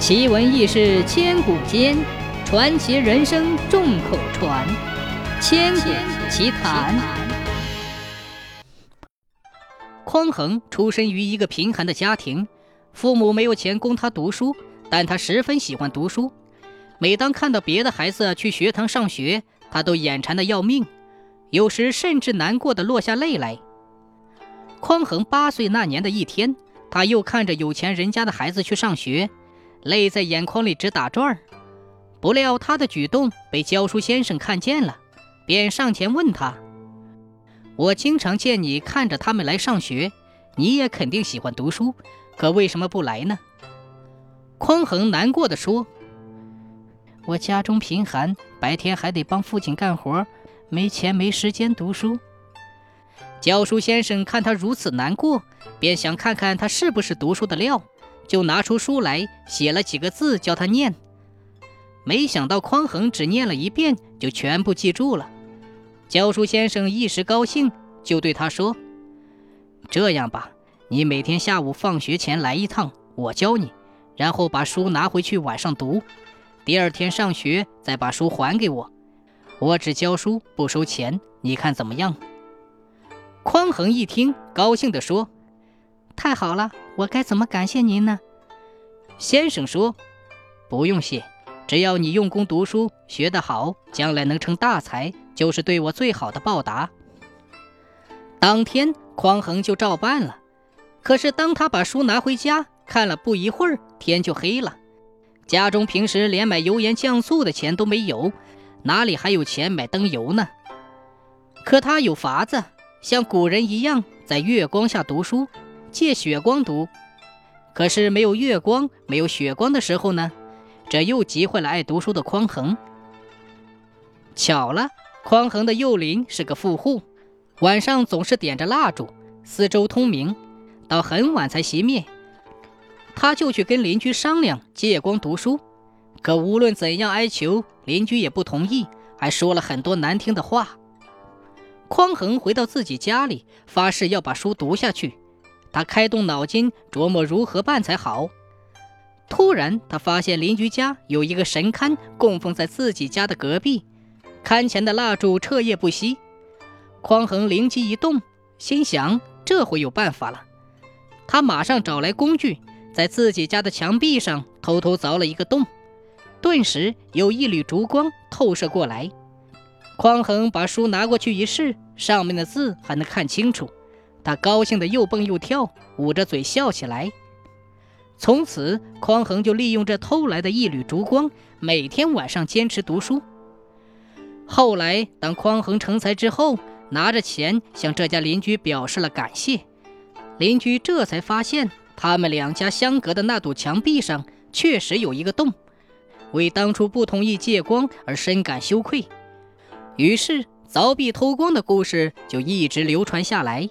奇闻异事千古间，传奇人生众口传。千古奇谈。匡衡出身于一个贫寒的家庭，父母没有钱供他读书，但他十分喜欢读书。每当看到别的孩子去学堂上学，他都眼馋的要命，有时甚至难过的落下泪来。匡衡八岁那年的一天，他又看着有钱人家的孩子去上学。泪在眼眶里直打转儿，不料他的举动被教书先生看见了，便上前问他：“我经常见你看着他们来上学，你也肯定喜欢读书，可为什么不来呢？”匡衡难过的说：“我家中贫寒，白天还得帮父亲干活，没钱没时间读书。”教书先生看他如此难过，便想看看他是不是读书的料。就拿出书来，写了几个字，叫他念。没想到匡衡只念了一遍，就全部记住了。教书先生一时高兴，就对他说：“这样吧，你每天下午放学前来一趟，我教你，然后把书拿回去晚上读。第二天上学再把书还给我，我只教书不收钱，你看怎么样？”匡衡一听，高兴地说。太好了，我该怎么感谢您呢？先生说：“不用谢，只要你用功读书，学得好，将来能成大才，就是对我最好的报答。”当天，匡衡就照办了。可是，当他把书拿回家看了，不一会儿天就黑了。家中平时连买油盐酱醋的钱都没有，哪里还有钱买灯油呢？可他有法子，像古人一样，在月光下读书。借血光读，可是没有月光、没有血光的时候呢？这又急坏了爱读书的匡衡。巧了，匡衡的幼邻是个富户，晚上总是点着蜡烛，四周通明，到很晚才熄灭。他就去跟邻居商量借光读书，可无论怎样哀求，邻居也不同意，还说了很多难听的话。匡衡回到自己家里，发誓要把书读下去。他开动脑筋琢磨如何办才好。突然，他发现邻居家有一个神龛供奉在自己家的隔壁，龛前的蜡烛彻夜不熄。匡衡灵机一动，心想这回有办法了。他马上找来工具，在自己家的墙壁上偷偷凿了一个洞，顿时有一缕烛光透射过来。匡衡把书拿过去一试，上面的字还能看清楚。他高兴得又蹦又跳，捂着嘴笑起来。从此，匡衡就利用这偷来的一缕烛光，每天晚上坚持读书。后来，当匡衡成才之后，拿着钱向这家邻居表示了感谢。邻居这才发现，他们两家相隔的那堵墙壁上确实有一个洞，为当初不同意借光而深感羞愧。于是，凿壁偷光的故事就一直流传下来。